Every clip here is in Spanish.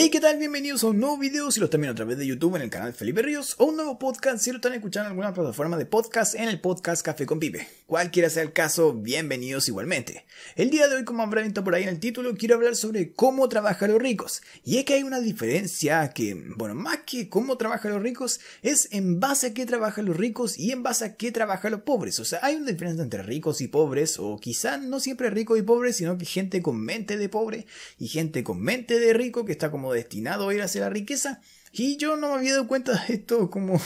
Hey, ¿qué tal? Bienvenidos a un nuevo video si lo están viendo a través de YouTube en el canal Felipe Ríos o un nuevo podcast si lo están escuchando en alguna plataforma de podcast en el podcast Café con Pipe. Cualquiera sea el caso, bienvenidos igualmente. El día de hoy, como habrán visto por ahí en el título, quiero hablar sobre cómo trabajan los ricos. Y es que hay una diferencia que, bueno, más que cómo trabajan los ricos, es en base a qué trabajan los ricos y en base a qué trabajan los pobres. O sea, hay una diferencia entre ricos y pobres, o quizá no siempre ricos y pobres, sino que gente con mente de pobre y gente con mente de rico que está como destinado a ir hacia la riqueza. Y yo no me había dado cuenta de esto como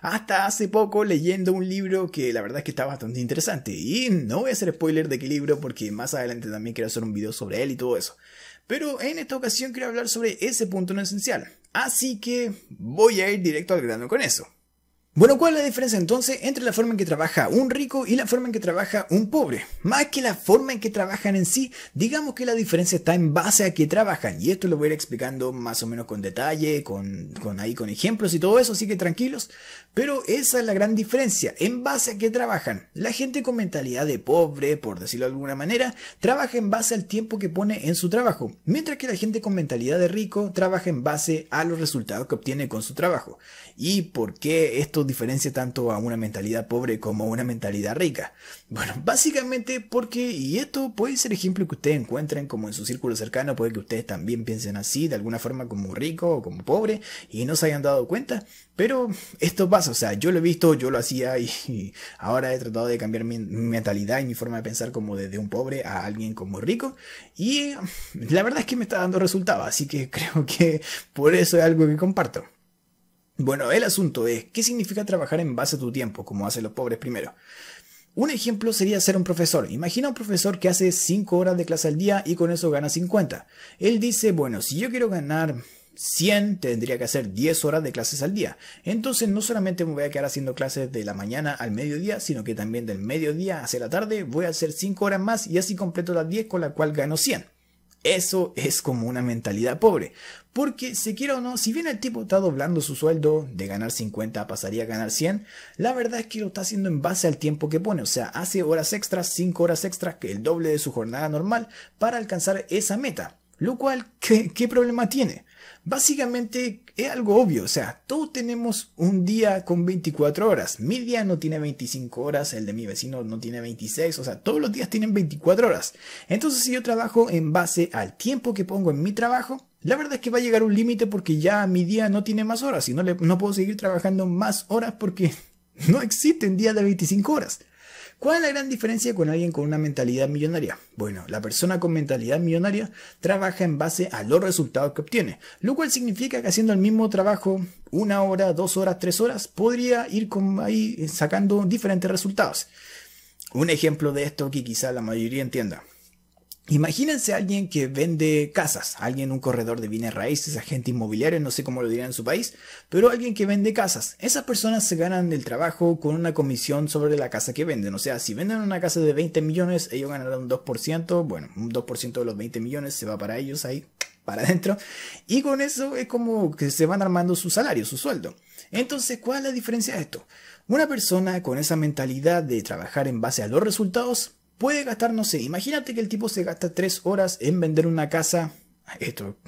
hasta hace poco leyendo un libro que la verdad es que está bastante interesante. Y no voy a hacer spoiler de qué libro porque más adelante también quiero hacer un video sobre él y todo eso. Pero en esta ocasión quiero hablar sobre ese punto en esencial. Así que voy a ir directo al grano con eso. Bueno, ¿cuál es la diferencia entonces entre la forma en que trabaja un rico y la forma en que trabaja un pobre? Más que la forma en que trabajan en sí, digamos que la diferencia está en base a qué trabajan. Y esto lo voy a ir explicando más o menos con detalle, con, ahí con ejemplos y todo eso, así que tranquilos. Pero esa es la gran diferencia, en base a qué trabajan. La gente con mentalidad de pobre, por decirlo de alguna manera, trabaja en base al tiempo que pone en su trabajo, mientras que la gente con mentalidad de rico trabaja en base a los resultados que obtiene con su trabajo. ¿Y por qué esto diferencia tanto a una mentalidad pobre como a una mentalidad rica? Bueno, básicamente porque, y esto puede ser ejemplo que ustedes encuentren como en su círculo cercano, puede que ustedes también piensen así, de alguna forma como rico o como pobre, y no se hayan dado cuenta, pero esto pasa, o sea, yo lo he visto, yo lo hacía y, ahora he tratado de cambiar mi, mentalidad y mi forma de pensar como desde un pobre a alguien como rico, y la verdad es que me está dando resultados, así que creo que por eso es algo que comparto. Bueno, el asunto es, ¿qué significa trabajar en base a tu tiempo, como hacen los pobres primero? Un ejemplo sería ser un profesor. Imagina un profesor que hace 5 horas de clase al día y con eso gana 50. Él dice, bueno, si yo quiero ganar 100, tendría que hacer 10 horas de clases al día. Entonces no solamente me voy a quedar haciendo clases de la mañana al mediodía, sino que también del mediodía hacia la tarde voy a hacer 5 horas más y así completo las 10 con la cual gano 100. Eso es como una mentalidad pobre. Porque, si quiero o no, si bien el tipo está doblando su sueldo de ganar 50 pasaría a ganar 100, la verdad es que lo está haciendo en base al tiempo que pone. O sea, hace horas extras, 5 horas extras, que el doble de su jornada normal para alcanzar esa meta. Lo cual, ¿qué, problema tiene? Básicamente es algo obvio, o sea, todos tenemos un día con 24 horas. Mi día no tiene 25 horas, el de mi vecino no tiene 26, o sea, todos los días tienen 24 horas. Entonces, si yo trabajo en base al tiempo que pongo en mi trabajo, la verdad es que va a llegar un límite porque ya mi día no tiene más horas y no, no puedo seguir trabajando más horas porque no existen días de 25 horas. ¿Cuál es la gran diferencia con alguien con una mentalidad millonaria? Bueno, la persona con mentalidad millonaria trabaja en base a los resultados que obtiene, lo cual significa que haciendo el mismo trabajo una hora, dos horas, tres horas, podría ir ahí sacando diferentes resultados. Un ejemplo de esto que quizá la mayoría entienda. Imagínense a alguien que vende casas, alguien un corredor de bienes raíces, agente inmobiliario, no sé cómo lo dirán en su país, pero alguien que vende casas. Esas personas se ganan del trabajo con una comisión sobre la casa que venden. O sea, si venden una casa de 20 millones, ellos ganarán un 2%, bueno, un 2% de los 20 millones se va para ellos ahí, para adentro. Y con eso es como que se van armando su salario, su sueldo. Entonces, ¿cuál es la diferencia de esto? Una persona con esa mentalidad de trabajar en base a los resultados puede gastar, no sé, imagínate que el tipo se gasta tres horas en vender una casa. Esto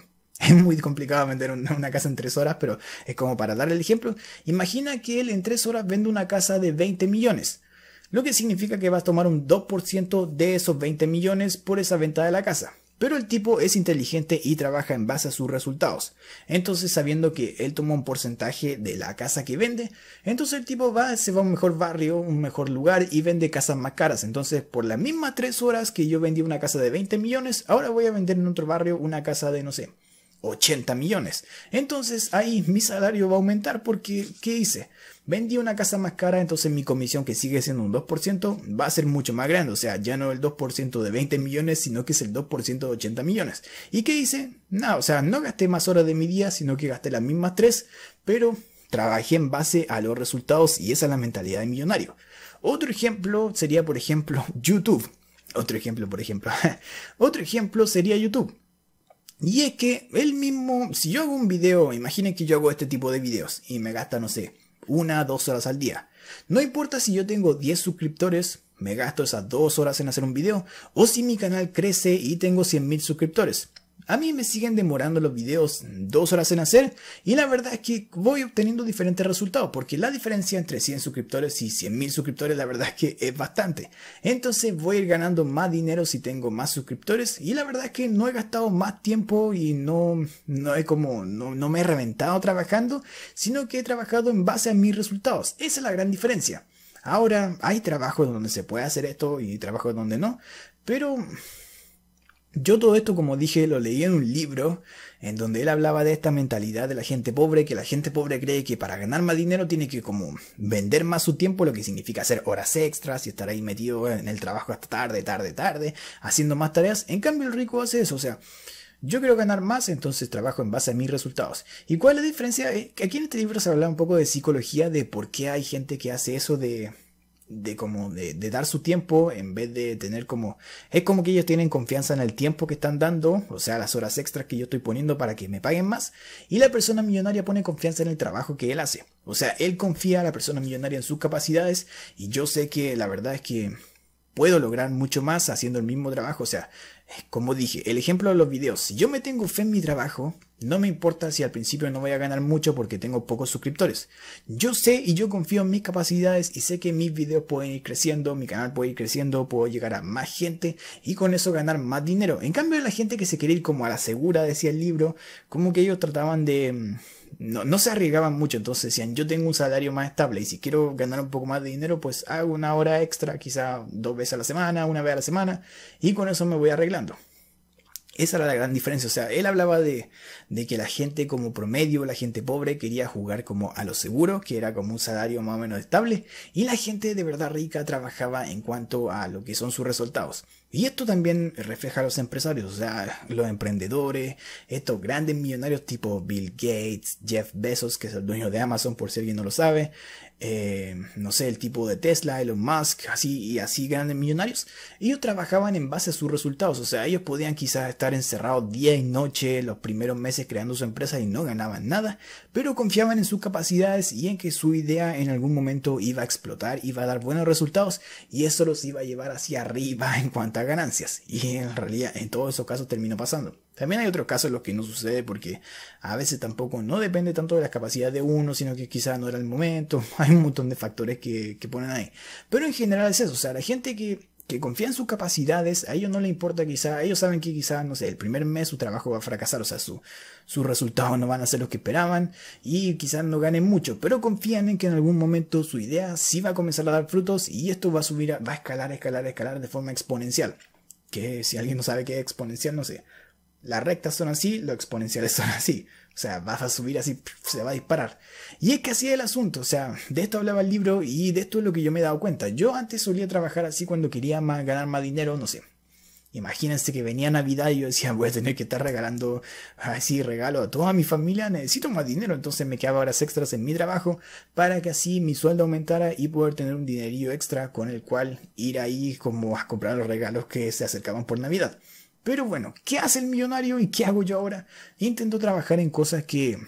es muy complicado vender una, casa en tres horas, pero es como para darle el ejemplo. Imagina que él en tres horas vende una casa de 20 millones. Lo que significa que va a tomar un 2% de esos 20 millones por esa venta de la casa. Pero el tipo es inteligente y trabaja en base a sus resultados. Entonces, sabiendo que él toma un porcentaje de la casa que vende, entonces el tipo va, se va a un mejor barrio, un mejor lugar y vende casas más caras. Entonces, por las mismas tres horas que yo vendí una casa de 20 millones, ahora voy a vender en otro barrio una casa de, no sé, 80 millones. Entonces ahí mi salario va a aumentar porque, ¿qué hice? Vendí una casa más cara, entonces mi comisión que sigue siendo un 2% va a ser mucho más grande. O sea, ya no el 2% de 20 millones, sino que es el 2% de 80 millones. ¿Y qué hice? No, o sea, no gasté más horas de mi día, sino que gasté las mismas tres, pero trabajé en base a los resultados y esa es la mentalidad de millonario. Otro ejemplo sería, por ejemplo, YouTube. Otro ejemplo, por ejemplo. Otro ejemplo sería YouTube. Y es que él mismo, si yo hago un video, imaginen que yo hago este tipo de videos y me gasta, no sé, una, dos horas al día. No importa si yo tengo 10 suscriptores, me gasto esas dos horas en hacer un video, o si mi canal crece y tengo 100.000 suscriptores. A mí me siguen demorando los videos dos horas en hacer y la verdad es que voy obteniendo diferentes resultados porque la diferencia entre 100 suscriptores y 100.000 suscriptores la verdad es que es bastante. Entonces voy a ir ganando más dinero si tengo más suscriptores y la verdad es que no he gastado más tiempo y no, no, he como, no, no me he reventado trabajando, sino que he trabajado en base a mis resultados. Esa es la gran diferencia. Ahora hay trabajos donde se puede hacer esto y trabajos donde no, pero yo todo esto, como dije, lo leí en un libro en donde él hablaba de esta mentalidad de la gente pobre, que la gente pobre cree que para ganar más dinero tiene que como vender más su tiempo, lo que significa hacer horas extras y estar ahí metido en el trabajo hasta tarde, tarde, tarde, haciendo más tareas. En cambio el rico hace eso, o sea, yo quiero ganar más, entonces trabajo en base a mis resultados. ¿Y cuál es la diferencia? Eh, aquí en este libro se habla un poco de psicología, de por qué hay gente que hace eso de de como de, dar su tiempo en vez de tener como es como que ellos tienen confianza en el tiempo que están dando o sea las horas extras que yo estoy poniendo para que me paguen más y la persona millonaria pone confianza en el trabajo que él hace. O sea él confía a la persona millonaria en sus capacidades y yo sé que la verdad es que puedo lograr mucho más haciendo el mismo trabajo. O sea como dije, el ejemplo de los videos. Si yo me tengo fe en mi trabajo, no me importa si al principio no voy a ganar mucho porque tengo pocos suscriptores. Yo sé y yo confío en mis capacidades y sé que mis videos pueden ir creciendo, mi canal puede ir creciendo, puedo llegar a más gente y con eso ganar más dinero. En cambio, la gente que se quiere ir como a la segura, decía el libro, como que ellos trataban de mm, no, se arriesgaban mucho, entonces decían, yo tengo un salario más estable y si quiero ganar un poco más de dinero, pues hago una hora extra, quizá dos veces a la semana, una vez a la semana, y con eso me voy arreglando. Esa era la gran diferencia. O sea, él hablaba de, de, que la gente como promedio, la gente pobre, quería jugar como a lo seguro, que era como un salario más o menos estable, y la gente de verdad rica trabajaba en cuanto a lo que son sus resultados. Y esto también refleja a los empresarios, o sea, los emprendedores, estos grandes millonarios tipo Bill Gates, Jeff Bezos, que es el dueño de Amazon por si alguien no lo sabe, eh, no sé, el tipo de Tesla, Elon Musk, así y así grandes millonarios, ellos trabajaban en base a sus resultados, o sea, ellos podían quizás estar encerrados día y noche los primeros meses creando su empresa y no ganaban nada, pero confiaban en sus capacidades y en que su idea en algún momento iba a explotar, iba a dar buenos resultados y eso los iba a llevar hacia arriba en cuanto a ganancias. Y en realidad en todos esos casos terminó pasando. También hay otros casos en los que no sucede porque a veces tampoco no depende tanto de las capacidades de uno, sino que quizás no era el momento. Hay un montón de factores que, que ponen ahí. Pero en general es eso. O sea, la gente que que confía en sus capacidades, a ellos no les importa quizá, ellos saben que quizá, no sé, el primer mes su trabajo va a fracasar, o sea, su, sus resultados no van a ser los que esperaban y quizás no ganen mucho, pero confían en que en algún momento su idea sí va a comenzar a dar frutos y esto va a subir, va a escalar, escalar, escalar de forma exponencial. Que si alguien no sabe qué es exponencial, no sé. Las rectas son así, los exponenciales son así. O sea, vas a subir así, se va a disparar. Y es que así es el asunto. O sea, de esto hablaba el libro y de esto es lo que yo me he dado cuenta. Yo antes solía trabajar así cuando quería más, ganar más dinero, no sé. Imagínense que venía Navidad y yo decía, voy a tener que estar regalando así regalo a toda mi familia, necesito más dinero, entonces me quedaba horas extras en mi trabajo para que así mi sueldo aumentara y poder tener un dinerillo extra con el cual ir ahí como a comprar los regalos que se acercaban por Navidad. Pero bueno, ¿qué hace el millonario y qué hago yo ahora? Intento trabajar en cosas que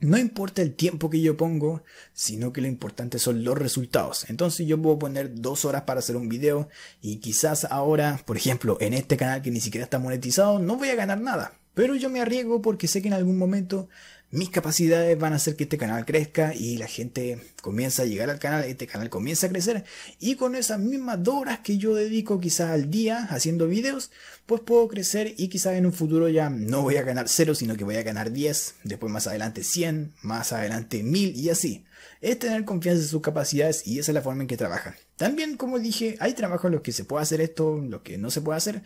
no importa el tiempo que yo pongo, sino que lo importante son los resultados. Entonces yo puedo poner dos horas para hacer un video y quizás ahora, por ejemplo, en este canal que ni siquiera está monetizado, no voy a ganar nada. Pero yo me arriesgo porque sé que en algún momento mis capacidades van a hacer que este canal crezca y la gente comienza a llegar al canal, este canal comienza a crecer y con esas mismas horas que yo dedico quizás al día haciendo videos, pues puedo crecer y quizás en un futuro ya no voy a ganar cero, sino que voy a ganar 10, después más adelante 100, más adelante 1000 y así. Es tener confianza en sus capacidades y esa es la forma en que trabajan. También, como dije, hay trabajos en los que se puede hacer esto, en los que no se puede hacer,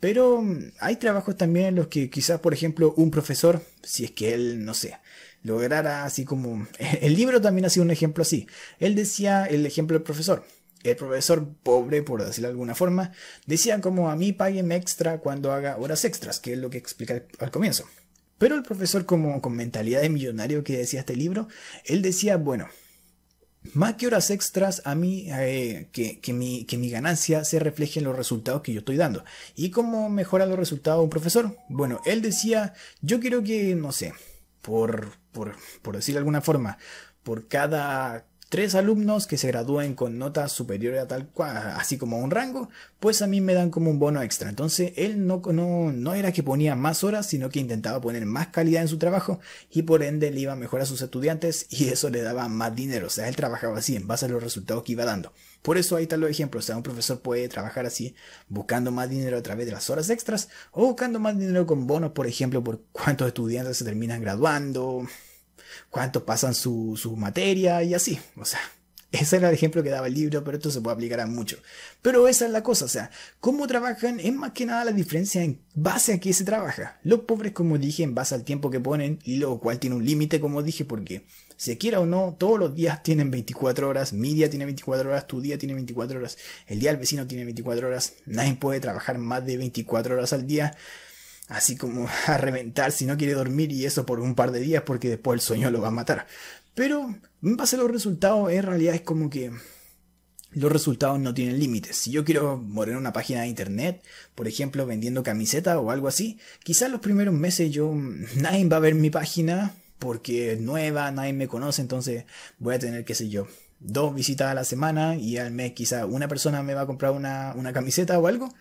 pero mm, hay trabajos también en los que quizás, por ejemplo, un profesor, si es que él, no sé, lograra así como... El libro también ha sido un ejemplo así. Él decía el ejemplo del profesor. El profesor pobre, por decirlo de alguna forma, decía como a mí paguen extra cuando haga horas extras, que es lo que explica al comienzo. Pero el profesor como con mentalidad de millonario que decía este libro, él decía, bueno, más que horas extras, a mí, eh, que, que, mi, que mi ganancia se refleje en los resultados que yo estoy dando. ¿Y cómo mejora los resultados un profesor? Bueno, él decía, yo quiero que, no sé, por, por, por decir de alguna forma, por cada tres alumnos que se gradúen con notas superiores a tal cual, así como un rango, pues a mí me dan como un bono extra. Entonces él no, no, no era que ponía más horas, sino que intentaba poner más calidad en su trabajo y por ende le iba mejor a sus estudiantes y eso le daba más dinero. O sea, él trabajaba así en base a los resultados que iba dando. Por eso ahí están los ejemplos. O sea, un profesor puede trabajar así, buscando más dinero a través de las horas extras o buscando más dinero con bonos, por ejemplo, por cuántos estudiantes se terminan graduando, cuántos pasan su, su materia y así. O sea, ese era el ejemplo que daba el libro, pero esto se puede aplicar a mucho. Pero esa es la cosa, o sea, cómo trabajan es más que nada la diferencia en base a qué se trabaja. Los pobres, como dije, en base al tiempo que ponen, y lo cual tiene un límite, como dije, porque se quiera o no, todos los días tienen 24 horas, mi día tiene 24 horas, tu día tiene 24 horas, el día del vecino tiene 24 horas, nadie puede trabajar más de 24 horas al día así como a reventar si no quiere dormir y eso por un par de días porque después el sueño lo va a matar. Pero en base a los resultados, en realidad es como que los resultados no tienen límites. Si yo quiero poner una página de internet, por ejemplo, vendiendo camiseta o algo así, quizás los primeros meses yo nadie va a ver mi página porque es nueva, nadie me conoce, entonces voy a tener, qué sé yo, dos visitas a la semana y al mes quizá una persona me va a comprar una, una camiseta o algo.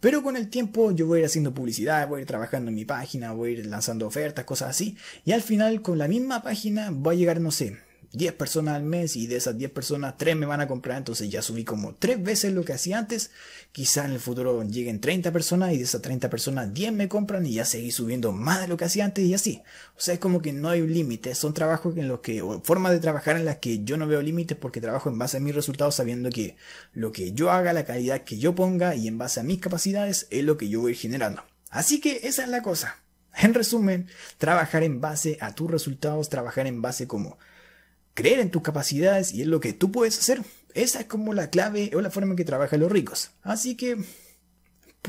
Pero con el tiempo yo voy a ir haciendo publicidad, voy a ir trabajando en mi página, voy a ir lanzando ofertas, cosas así. Y al final con la misma página voy a llegar, no sé, 10 personas al mes y de esas 10 personas 3 me van a comprar, entonces ya subí como 3 veces lo que hacía antes. Quizá en el futuro lleguen 30 personas y de esas 30 personas 10 me compran y ya seguí subiendo más de lo que hacía antes y así. O sea, es como que no hay un límite, son trabajos en los que, o formas de trabajar en las que yo no veo límites porque trabajo en base a mis resultados sabiendo que lo que yo haga, la calidad que yo ponga y en base a mis capacidades es lo que yo voy generando. Así que esa es la cosa. En resumen, trabajar en base a tus resultados, trabajar en base como creer en tus capacidades y en lo que tú puedes hacer. Esa es como la clave o la forma en que trabajan los ricos. Así que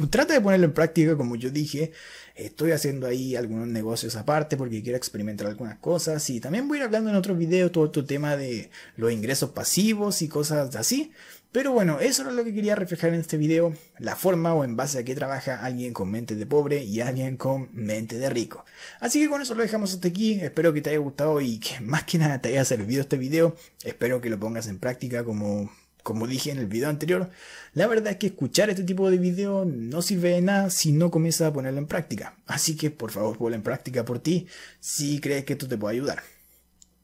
trata de ponerlo en práctica, como yo dije. Estoy haciendo ahí algunos negocios aparte porque quiero experimentar algunas cosas. Y también voy a ir hablando en otro video todo este tema de los ingresos pasivos y cosas así. Pero bueno, eso es lo que quería reflejar en este video, la forma o en base a qué trabaja alguien con mente de pobre y alguien con mente de rico. Así que con eso lo dejamos hasta aquí, espero que te haya gustado y que más que nada te haya servido este video, espero que lo pongas en práctica como, como dije en el video anterior. La verdad es que escuchar este tipo de video no sirve de nada si no comienzas a ponerlo en práctica, así que por favor ponlo en práctica por ti si crees que esto te puede ayudar.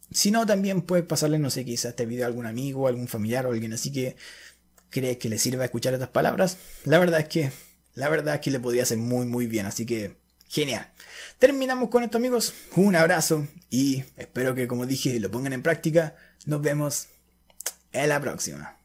Si no, también puedes pasarle, no sé, quizás este video a algún amigo, algún familiar o alguien así que cree que le sirva escuchar estas palabras. La verdad es que, la verdad es que le podría hacer muy, muy bien. Así que, genial. Terminamos con esto, amigos. Un abrazo y espero que, como dije, lo pongan en práctica. Nos vemos en la próxima.